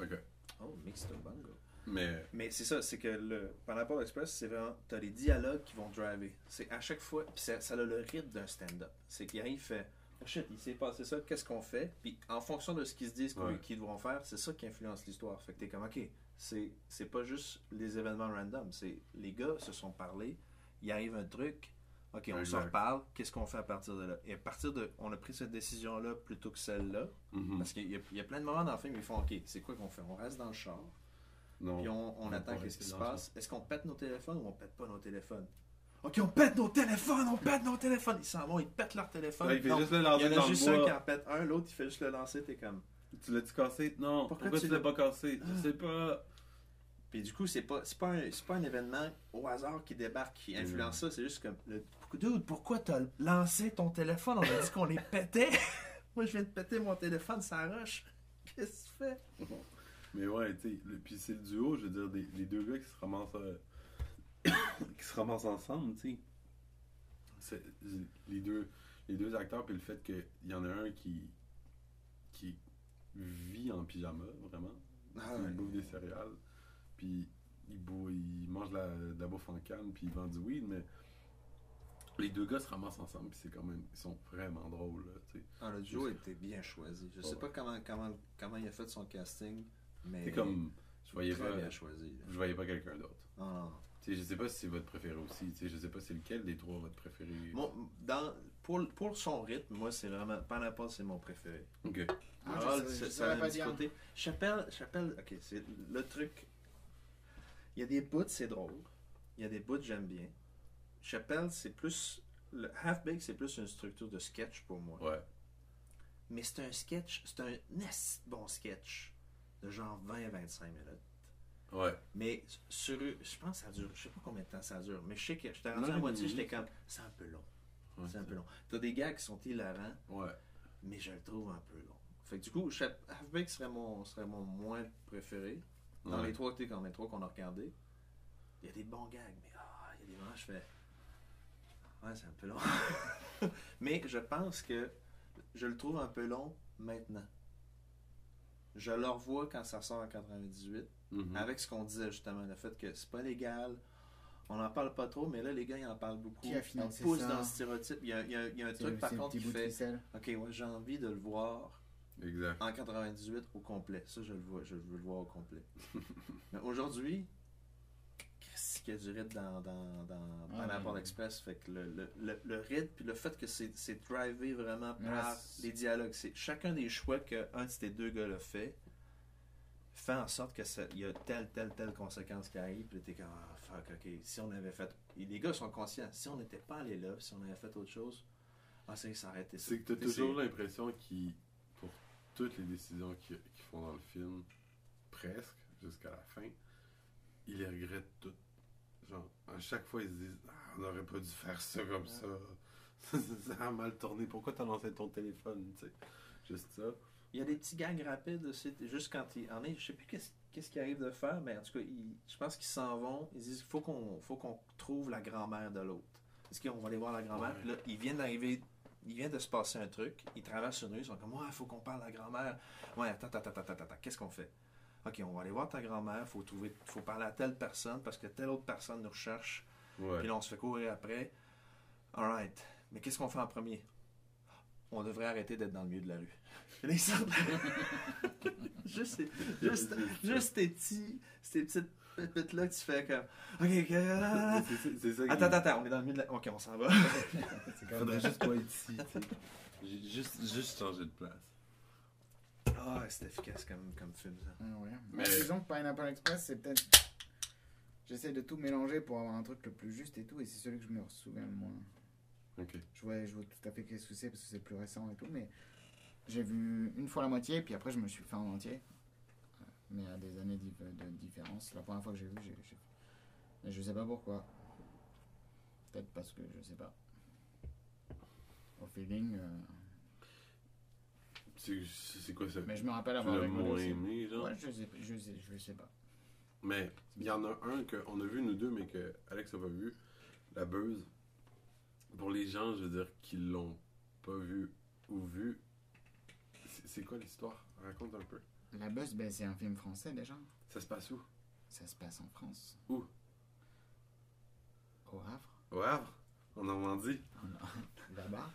Ok. Oh, up bango. Mais. Mais c'est ça, c'est que le Pineapple Express, c'est vraiment, t'as les dialogues qui vont driver. C'est à chaque fois, puis ça, ça a le rythme d'un stand-up. C'est qu'il arrive, il fait, oh shit, il s'est passé ça, qu'est-ce qu'on fait? Puis en fonction de ce qu'ils se disent qu'on- Ouais. qu'ils devront faire, c'est ça qui influence l'histoire. Fait que t'es comme, ok, c'est, c'est pas juste les événements random, c'est les gars se sont parlé, il arrive un truc, ok, on s'en reparle, qu'est-ce qu'on fait à partir de là? Et à partir de, on a pris cette décision-là plutôt que celle-là, mhm. parce qu'il y, y a plein de moments dans le film où ils font, ok, c'est quoi qu'on fait? On reste dans le char. Non. Puis on, attend qu'est-ce qui se passe. Est-ce qu'on pète nos téléphones ou on pète pas nos téléphones? Ok, on pète nos téléphones, on pète nos téléphones. Ils s'en vont, ils pètent leur téléphone. Ouais, il fait Non, juste le il lancer y en a juste un qui en pète un, l'autre il fait juste le lancer, t'es comme. Tu l'as-tu cassé? Non. Pourquoi Pourquoi, tu l'as pas cassé? Je sais pas. Puis du coup, c'est pas, pas, un, pas un événement au hasard qui débarque, qui influence ça. C'est juste comme. Le, Dude, pourquoi t'as lancé ton téléphone? On a dit qu'on les pétait. Moi, je viens de péter mon téléphone, ça rush. Qu'est-ce que tu fais? Mais ouais, tu sais, puis c'est le duo, je veux dire, des- les deux gars qui se ramassent, euh, qui se ramassent ensemble, tu sais. Les deux, les deux acteurs, puis le fait qu'il y en a un qui, qui vit en pyjama, vraiment. Ah il ouais. bouffe des céréales, puis il, il mange de la, de la bouffe en canne, puis il vend du weed, mais les deux gars se ramassent ensemble, puis c'est quand même, ils sont vraiment drôles, là, tu sais. Ah, le duo était bien choisi. Je sais Ouais. pas comment, comment, comment il a fait son casting, mais. C'est comme, je voyais très pas, bien choisi. là. je voyais pas quelqu'un d'autre. Non, non, non. Tu sais, je sais pas si c'est votre préféré aussi. Tu sais, je sais pas c'est lequel des trois votre préféré. Dans, pour, pour son rythme, moi, c'est vraiment. Pineapple, c'est mon préféré. Ok. Moi, Harold, je sais- ça- je a côté. Chappelle, Chappelle, ok, c'est le truc. Il y a des bouts, c'est drôle. Il y a des bouts, j'aime bien. Chappelle, c'est plus. Le Half-Baked, c'est plus une structure de sketch pour moi. Ouais. Mais c'est un sketch, c'est un bon sketch de genre 20-25 minutes. Ouais. Mais sur, je pense que ça dure, je sais pas combien de temps ça dure, mais je sais que j'étais rendu à moitié, j'étais comme, c'est un peu long. Ouais, c'est un peu long. T'as des gars qui sont hilarants, Ouais. mais je le trouve un peu long. Fait que du coup, Halfbake serait mon, serait mon moins préféré. Dans Ouais. les trois, sais, dans les trois qu'on a regardés, il y a des bons gags, mais ah, il y a des moments je fais. Ouais, c'est un peu long. mais je pense que je le trouve un peu long maintenant. Je le revois quand ça sort en 98, Mhm. avec ce qu'on disait justement, le fait que c'est pas légal. On n'en parle pas trop, mais là, les gars, ils en parlent beaucoup. Qui a Ils financé poussent ça? dans le stéréotype. Il y a, il y a- il y a un C'est truc, par contre, qui fait. Ok, ouais, j'ai envie de le voir Exact. en 98 au complet. Ça, je le vois, je veux le voir au complet. Mais aujourd'hui, qu'est-ce qu'il y a du rythme dans, dans, dans Ah, Pineapple ouais. Express? Fait que le, le, le, le rythme, puis le fait que c'est c'est drivé vraiment par les dialogues. C'est chacun des choix qu'un de ces deux gars-là fait fait en sorte que ça- il y a telle, telle, telle conséquence qui arrive. Puis t'es comme, ah, fuck, ok. Si on avait fait. Et les gars sont conscients. Si on n'était pas allé là, si on avait fait autre chose, ah, ça aurait été ça. C'est que t'as toujours c'est- l'impression qu'ils, pour toutes les décisions qu'ils qu'ils font dans le film, presque, jusqu'à la fin, ils les regrettent toutes. Genre, à chaque fois, ils se disent Ah, on aurait pas dû faire ça comme ça. ça a mal tourné. Pourquoi t'as lancé ton téléphone, tu sais? Juste ça. Il y a des petits gags rapides aussi, juste quand il en est, je sais plus qu'est-ce qu'est-ce qu'il arrive de faire, mais en tout cas, il- je pense qu'ils s'en vont. Ils disent faut qu'on faut qu'on trouve la grand-mère de l'autre. Est-ce qu'on va aller voir la grand-mère? Ouais. Là, ils viennent d'arriver, il vient de se passer un truc, ils traversent une rue, ils sont comme ouais, faut qu'on parle à la grand-mère. Ouais, attends, attends, attends, attends, attends, qu'est-ce qu'on fait? Ok, on va aller voir ta grand-mère, faut trouver, faut parler à telle personne parce que telle autre personne nous recherche. Ouais. Puis là, on se fait courir après. Alright. Mais qu'est-ce qu'on fait en premier? On devrait arrêter d'être dans le milieu de la rue. Là, juste, juste, juste ces petits, ces petites pépites-là que tu fais comme. Ok, ok. C'est ça- c'est ça qui- Attends, attends, attends, on est dans le milieu de la. Ok, on s'en va. Faudrait juste pas être ici, tu sais. J'ai juste, juste changé de place. Ah, c'est efficace comme, comme film, ça. Ah ouais. Mais- disons que Pineapple Express, c'est peut-être. J'essaie de tout mélanger pour avoir un truc le plus juste et tout, et c'est celui que je me souviens le moins. Ok. Je vois, je vois tout à fait qu'est-ce que c'est parce que c'est plus récent et tout, mais j'ai vu une fois la moitié, puis après je me suis fait en entier. Euh, Mais à des années de différence. La première fois que j'ai vu, j'ai. j'ai- Mais je sais pas pourquoi. Peut-être parce que je sais pas. Au feeling. euh, C'est quoi ça? Mais je me rappelle avoir moins aimé, genre? Ouais, je sais, je sais, je sais pas. Mais il y en a un qu'on a vu, nous deux, mais que Alex n'a pas vu. La Buzz. Pour les gens, je veux dire, qui l'ont pas vu ou vu, c'est c'est quoi l'histoire? Raconte un peu. La Buzz, ben, c'est un film français déjà. Ça se passe où? Ça se passe en France. Où? Au Havre. Au Havre? En Normandie? Là-bas.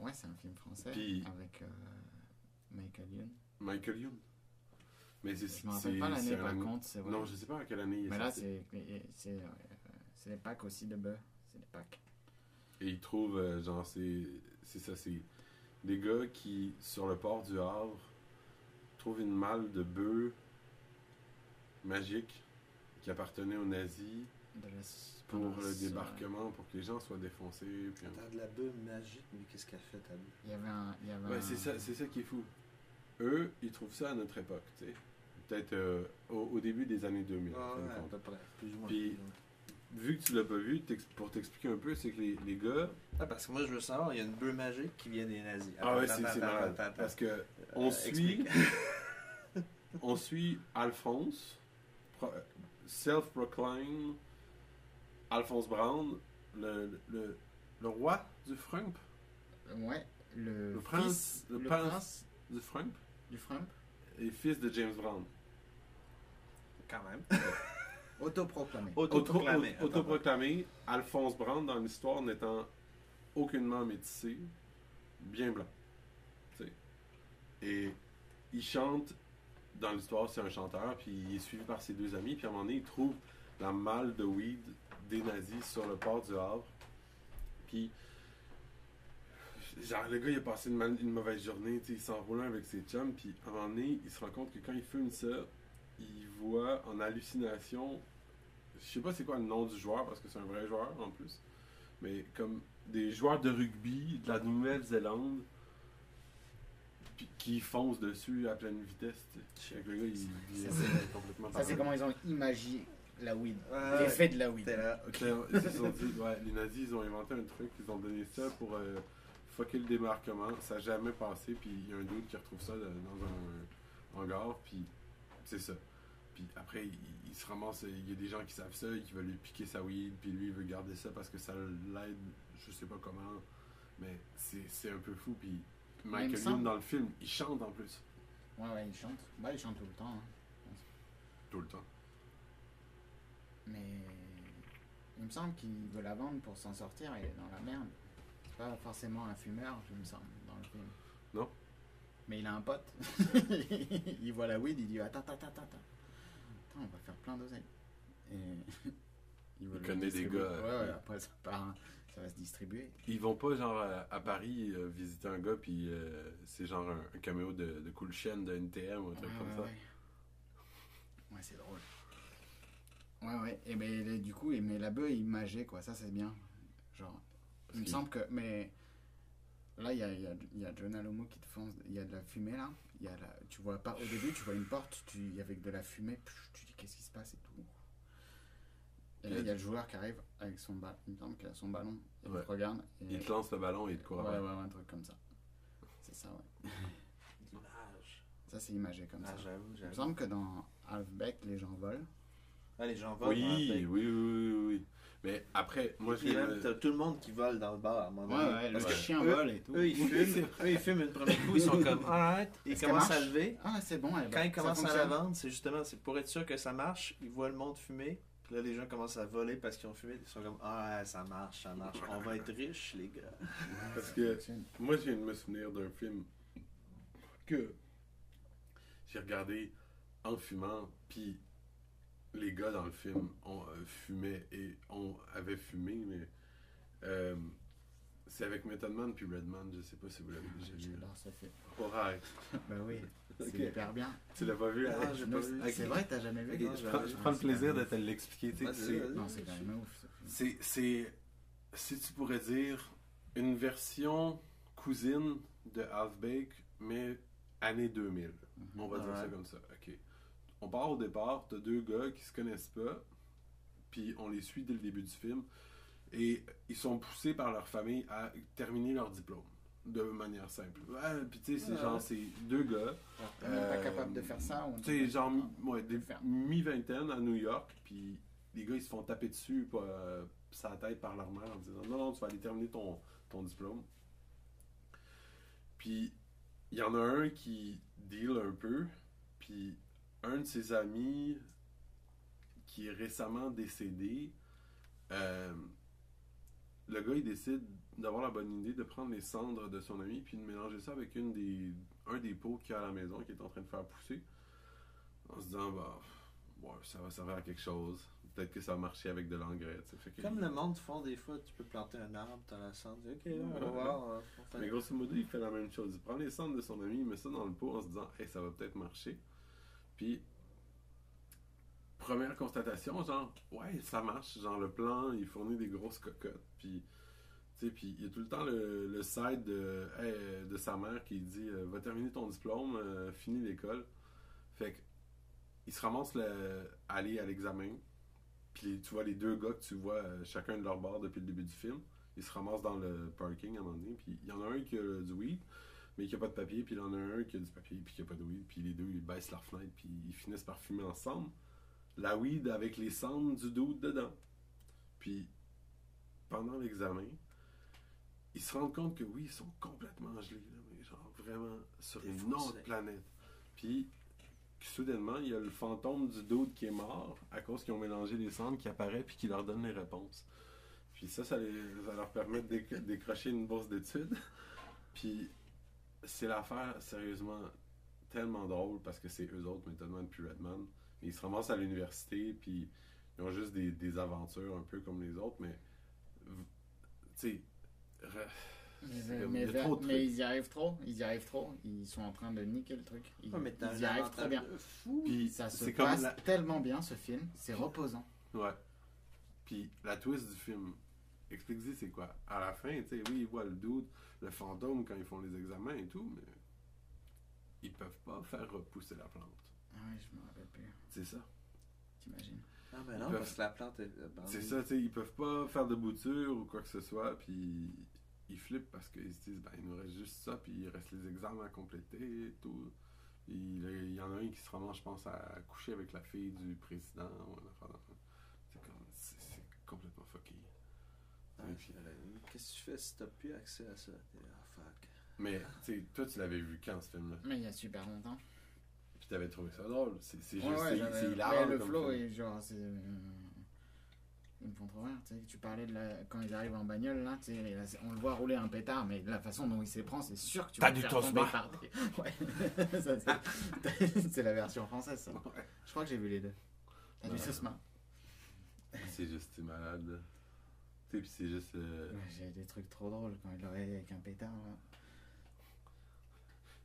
Ouais, c'est un film français Puis- avec euh, Michael Youn. Michael Youn. Mais c'est Je me rappelle pas l'année par année- contre, c'est vrai. Non, je sais pas à quelle année il est Mais là, c'est c'est euh, c'est les Pâques aussi de bœuf. C'est les Pâques. Et ils trouvent, euh, genre, c'est c'est ça, c'est des gars qui, sur le port du Havre, trouvent une malle de bœufs magique qui appartenait aux nazis De la- pour le débarquement, pour que les gens soient défoncés. Puis, Attends, de la bulle magique, mais qu'est-ce qu'elle fait, ta bulle? Il y avait un. Il y avait Ouais, un- c'est ça, c'est ça qui est fou. Eux, ils trouvent ça à notre époque, tu sais. Peut-être euh, au, au début des années 2000. en Ah, ouais, à peu près. Plus ou moins. Puis-. Vu que tu l'as pas vu, pour t'expliquer un peu, c'est que les, les gars. Ah, parce que moi, je veux savoir, il y a une bulle magique qui vient des nazis. Ah ouais, c'est malade. attends, attends. Parce que Euh, on suit. on suit Alphonse, pro- self-proclaimed Alphonse Brown, le, le, le roi du Frump, Ouais, le, Le prince- fils, le le, prince- prince du Frump, du Frump, et fils de James Brown. Quand même. autoproclamé. Autoproclamé. Auto- Autoproclamé, Alphonse Brown dans l'histoire n'étant aucunement métissé, bien blanc. Tu sais. Et il chante, dans l'histoire, c'est un chanteur, puis il est suivi par ses deux amis, puis à un moment donné, il trouve la malle de weed des nazis sur le port du Havre. Puis, genre, le gars, il a passé une, mal- une mauvaise journée, il s'enroule avec ses chums, puis à un moment donné, il se rend compte que quand il fume ça, il voit en hallucination, je sais pas c'est quoi le nom du joueur, parce que c'est un vrai joueur en plus, mais comme des joueurs de rugby de la Nouvelle-Zélande, qui foncent dessus à pleine vitesse, le gars, il, est complètement Ça, c'est comment ils ont imaginé, la weed. Ouais, L'effet de la là. Ils dit, ouais, les nazis, ils ont inventé un truc, ils ont donné ça pour euh, fucker le débarquement. Ça n'a jamais passé, puis il y a un doute qui retrouve ça de- dans un hangar, puis c'est ça. Puis après, il, il se ramasse, il y a des gens qui savent ça, et qui veulent lui piquer sa weed, puis lui, il veut garder ça parce que ça l'aide, je sais pas comment, mais c'est c'est un peu fou. Puis Michael Youn, dans le film, il chante en plus, Ouais, ouais, il chante. Ouais, il chante tout le temps. hein. tout le temps. Mais il me semble qu'il veut la vendre pour s'en sortir et il est dans la merde. C'est pas forcément un fumeur, il me semble, dans le film. Non. Mais il a un pote. il voit la weed, il dit Attends, attends, attends, attends. Attends, on va faire plein d'oseille. Et il, connaît des gars, Ouais, ouais, après ça, part- ça va se distribuer. Ils vont pas genre à, à Paris euh, visiter un gars puis euh, c'est genre un, un caméo de, de Cool Chain de NTM ou un truc ouais, comme ça. Ouais, c'est drôle. Ouais, ouais. Et ben, du coup, et- mais la bœuf est imagée, quoi. Ça, c'est bien. Genre, Parce il me semble que. Mais là, il y a, il y, a, il y a John Alomo qui te fonce. Il y a de la fumée, là. Il y a la, tu vois pas. Au début, tu vois une porte, tu, avec de la fumée. pff, Tu dis, qu'est-ce qui se passe et tout. Et là, il y a le joueur qui arrive avec son ballon. Il me semble qu'il a son ballon. Et il te regarde. Et... Il te lance le ballon et il te court Ouais, après. ouais, ouais, un truc comme ça. C'est ça, ouais. L'image. Ça, c'est imagé comme Ah, ça. j'avoue, Il me j'avoue. semble que dans Halfback, les gens volent. Ah, les gens volent. Oui, oui, oui, oui, oui, oui. Mais après, moi je Puis même, me- t'as tout le monde qui vole dans le bar à un moment Ouais, donné. ouais, Parce que chien eux- vole et tout. Eux, ils fument. eux, ils fument une première coup. Ils sont comme, alright. Ils commencent à lever. Ah, c'est bon. elle- Quand ils commencent à la vendre, c'est justement c'est pour être sûr que ça marche. Ils voient le monde fumer. Puis là, les gens commencent à voler parce qu'ils ont fumé. Ils sont comme, ah, ça marche, ça marche. On va être riches, les gars. Parce que moi je viens de me souvenir d'un film que j'ai regardé en fumant, puis les gars dans le film ont euh, fumé et on avait fumé, mais euh, c'est avec Method Man puis Redman, je sais pas si vous l'avez déjà vu. J'adore ce film. Alright. Bah oui, c'est Ok. hyper bien. Tu l'as pas vu Ah, Alex? Non, pas vu. C'est vrai, t'as jamais vu? Ok, Non, je, prends, je le plaisir de te l'expliquer. Non, c'est quand même ouf. C'est, c'est, si tu pourrais dire, une version cousine de Half-Baked, mais année 2000. On va dire ça comme ça. OK. On part au départ, t'as deux gars qui se connaissent pas, puis on les suit dès le début du film, et ils sont poussés par leur famille à terminer leur diplôme. De manière simple. Ouais, puis tu sais, c'est Ouais. genre, c'est deux gars, même pas Euh, capable de faire ça un tu sais, genre, ouais, mi-vingtaine à New York, puis les gars, ils se font taper dessus, pas, euh, sa tête par leur mère en disant Non, non, tu vas aller terminer ton, ton diplôme. Puis, il y en a un qui deal un peu, puis un de ses amis qui est récemment décédé, euh, le gars, il décide d'avoir la bonne idée de prendre les cendres de son ami puis de mélanger ça avec une des, un des pots qu'il y a à la maison qui est en train de faire pousser. En se disant, bah, ouais, ça va servir à quelque chose. Peut-être que ça va marcher avec de l'engrais. que- Comme le monde font des fois, tu peux planter un arbre, t'as la cendre. Ok, on va voir. euh, Mais grosso modo, il fait la même chose. Il prend les cendres de son ami, il met ça dans le pot en se disant, hey, ça va peut-être marcher. Puis, première constatation, genre, ouais, ça marche. Genre, le plan, il fournit des grosses cocottes. Puis, tu sais, puis il y a tout le temps le, side de, de sa mère qui dit, euh, va terminer ton diplôme, euh, finis l'école. Fait que, il se ramasse le, aller à l'examen. Puis, tu vois les deux gars que tu vois euh, chacun de leur bord depuis le début du film. Ils se ramassent dans le parking à un moment donné. Puis, il y en a un qui a du weed, mais qui a pas de papier. Puis, il en a un qui a du papier, puis qui a pas de weed. Puis, les deux, ils baissent leur fenêtre, puis ils finissent par fumer ensemble. La weed avec les cendres du doute dedans. Puis, pendant l'examen, ils se rendent compte que oui, ils sont complètement gelés, là, mais genre vraiment sur une autre planète. Puis, soudainement, il y a le fantôme du doute qui est mort à cause qu'ils ont mélangé les cendres qui apparaît puis qui leur donne les réponses. Puis ça, ça, les- ça leur permet de déc- décrocher une bourse d'études. Puis c'est l'affaire, sérieusement, tellement drôle parce que c'est eux autres, Method puis Redman. Ils se ramassent à l'université puis ils ont juste des, des aventures un peu comme les autres, mais v- tu sais, Mais, il y ils y arrivent trop, ils y arrivent trop, ils sont en train de niquer le truc. Ils, Ouais, mais t'as ils y arrivent très bien. Fou. Puis Ça se passe la- tellement bien ce film, c'est reposant. Ouais. Puis la twist du film, explique-y c'est quoi? À la fin, tu sais, oui, ils voient le doute, le fantôme quand ils font les examens et tout, mais ils peuvent pas faire repousser la plante. Ah ouais, je me rappelle plus, C'est ça. t'imagines. Ah, mais Ils non, peuvent- parce que la plante est. C'est ça, tu sais, ils peuvent pas faire de bouture ou quoi que ce soit, puis ils flippent parce qu'ils se disent, ben, il nous reste juste ça, puis il reste les examens à compléter et tout. Il, il y en a un qui se ramasse, je pense, à coucher avec la fille du président. ou un affaire dans- C'est comme, c'est c'est complètement fucké. Puis- Qu'est-ce que tu fais si t'as plus accès à ça? Ah, fuck. Mais, tu sais, toi, tu l'avais vu quand, ce film-là? Mais il y a super longtemps. Puis t'avais trouvé ça drôle. C'est c'est juste, Ouais, c'est- hilarant. le flow film. est genre, c'est. euh, Ils me font trop rire, tu sais. Tu parlais de la... quand ils arrivent en bagnole, là, tu sais, on le voit rouler un pétard, mais la façon dont il s'y prend, c'est sûr que tu T'as vas du faire tosma. tomber par des... Ouais, Ça, c'est- c'est la version française, ça. Ouais. Je crois que j'ai vu les deux. T'as du. Sosma. C'est juste, malade. Puis c'est juste. euh, Ouais, J'ai des trucs trop drôles quand il aurait avec un pétard, là.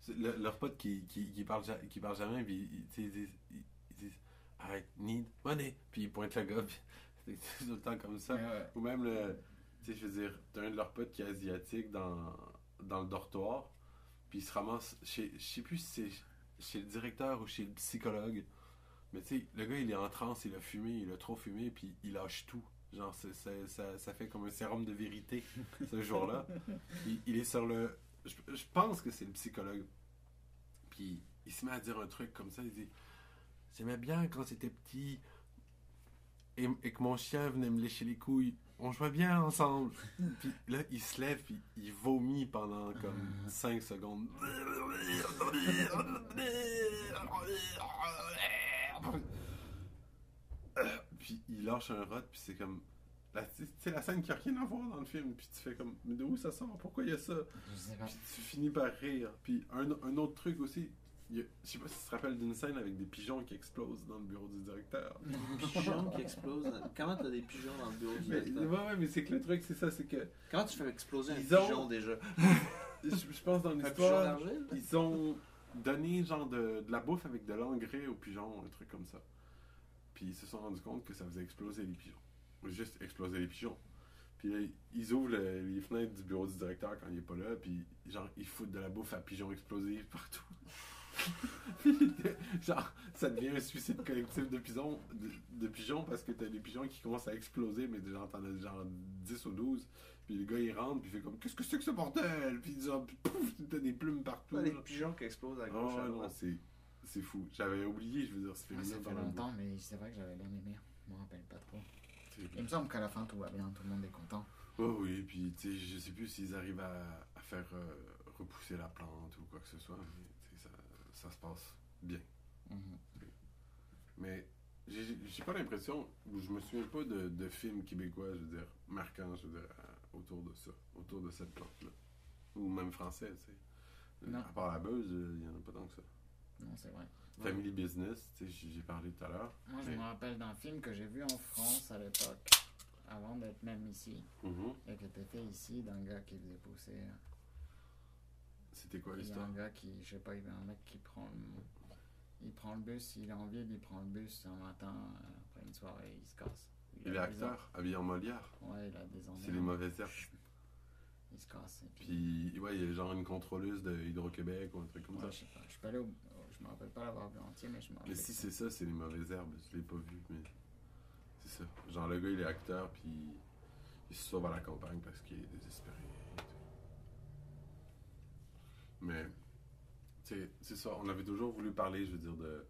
Le- leur pote qui, qui, qui, parle, qui parle jamais, puis ils, disent, ils, disent I need money, puis ils pointent le gars, puis c'est tout le temps comme ça. Ouais. Ou même, le, tu sais, je veux dire, t'as un de leurs potes qui est asiatique dans, dans le dortoir, puis il se ramasse chez, je sais plus si c'est chez le directeur ou chez le psychologue, mais tu sais, le gars il est en transe, il a fumé, il a trop fumé, puis il lâche tout. Genre, ça, ça fait comme un sérum de vérité ce jour-là. il, il est sur le. Je, je pense que c'est le psychologue. Puis il se met à dire un truc comme ça. Il dit J'aimais bien quand j'étais petit et, et que mon chien venait me lécher les couilles. On jouait bien ensemble. puis là, il se lève, puis il vomit pendant comme 5 secondes. Puis il lâche un rot, puis c'est comme. sais, la scène qui a rien à voir dans le film, puis tu fais comme, mais d'où ça sort? Pourquoi il y a ça? Puis tu finis par rire. Puis un, un autre truc aussi, je sais pas si tu te rappelles d'une scène avec des pigeons qui explosent dans le bureau du directeur. Des pigeons qui explosent. Comment t'as des pigeons dans le bureau du Mais, directeur? ouais, ouais, mais c'est que le truc, c'est ça, c'est que Comment tu fais exploser un ont- pigeon déjà? je, je pense dans l'histoire, ils ont donné genre de, de la bouffe avec de l'engrais aux pigeons, un truc comme ça. Puis ils se sont rendus compte que ça faisait exploser les pigeons. Juste exploser les pigeons. Puis là, ils ouvrent le- les fenêtres du bureau du directeur quand il est pas là, puis genre, ils foutent de la bouffe à pigeons explosifs partout. Puis, genre, ça devient un suicide collectif de pigeons, de, de pigeons parce que t'as des pigeons qui commencent à exploser, mais genre, t'en as genre 10 ou 12. Puis le gars, il rentre, puis il fait comme Qu'est-ce que c'est que ce bordel? Puis genre, pouf, t'as des plumes partout. Ouais, des là. pigeons qui explosent à Ah gauche. à ouais, non, c'est, c'est fou. J'avais oublié, je veux dire, ce Ah, film-là. ça fait longtemps, mais c'est vrai que j'avais bien aimé. Je me rappelle pas trop. Il me semble qu'à la fin tout va bien, tout le monde est content. Oh oui, puis tu sais, je sais plus s'ils arrivent à, à faire euh, repousser la plante ou quoi que ce soit, mais ça, ça se passe bien. Mhm. Mais j'ai pas l'impression, ou je me souviens pas de, de films québécois, je veux dire, marquants, je veux dire, à- autour de ça, autour de cette plante-là. Ou même français, tu sais. Non. À part la buzz, il y en a pas tant que ça. Non, c'est vrai. Ouais. Family Business, tu sais, j'ai parlé tout à l'heure. Moi, je me rappelle d'un film que j'ai vu en France à l'époque, avant d'être même ici, Mhm. et qui était fait ici d'un gars qui faisait pousser. C'était quoi Il y a l'histoire? un gars qui, je sais pas, il y a un mec qui prend le, il prend le bus, il est en ville, il prend le bus un matin, après une soirée, il se casse. Il est acteur, habillé en Molière. Ouais, il a des C'est les mauvaises herbes. Il se casse. Et puis, Puis, ouais, il y a genre une contrôleuse de Hydro-Québec ou un truc comme ouais, ça. je sais pas, je suis pas allé au- je me rappelle pas l'avoir vu entier, mais je me rappelle. Mais si c'est ça, c'est les mauvaises herbes. Je l'ai pas vu, mais c'est ça. Genre, le gars, il est acteur, puis il se sauve à la campagne parce qu'il est désespéré. et tout. Mais, c'est ça. On avait toujours voulu parler, je veux dire, de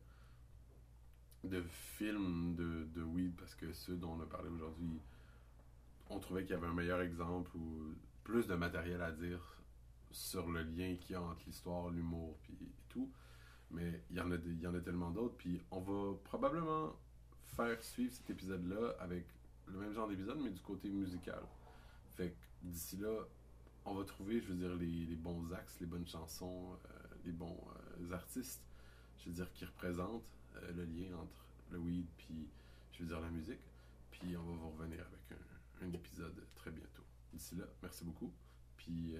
de films de, de weed parce que ceux dont on a parlé aujourd'hui, on trouvait qu'il y avait un meilleur exemple ou plus de matériel à dire sur le lien qu'il y a entre l'histoire, l'humour, puis et tout. Mais il y en a, il y en a tellement d'autres. Puis on va probablement faire suivre cet épisode-là avec le même genre d'épisode, mais du côté musical. Fait que d'ici là, on va trouver, je veux dire, les, bons axes, les bonnes chansons, euh, les bons euh, artistes, je veux dire, qui représentent euh, le lien entre le weed puis, je veux dire, la musique. Puis on va vous revenir avec un, un épisode très bientôt. D'ici là, merci beaucoup. Puis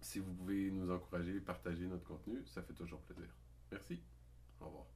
si vous pouvez nous encourager, partager notre contenu, ça fait toujours plaisir. Merci. Au revoir.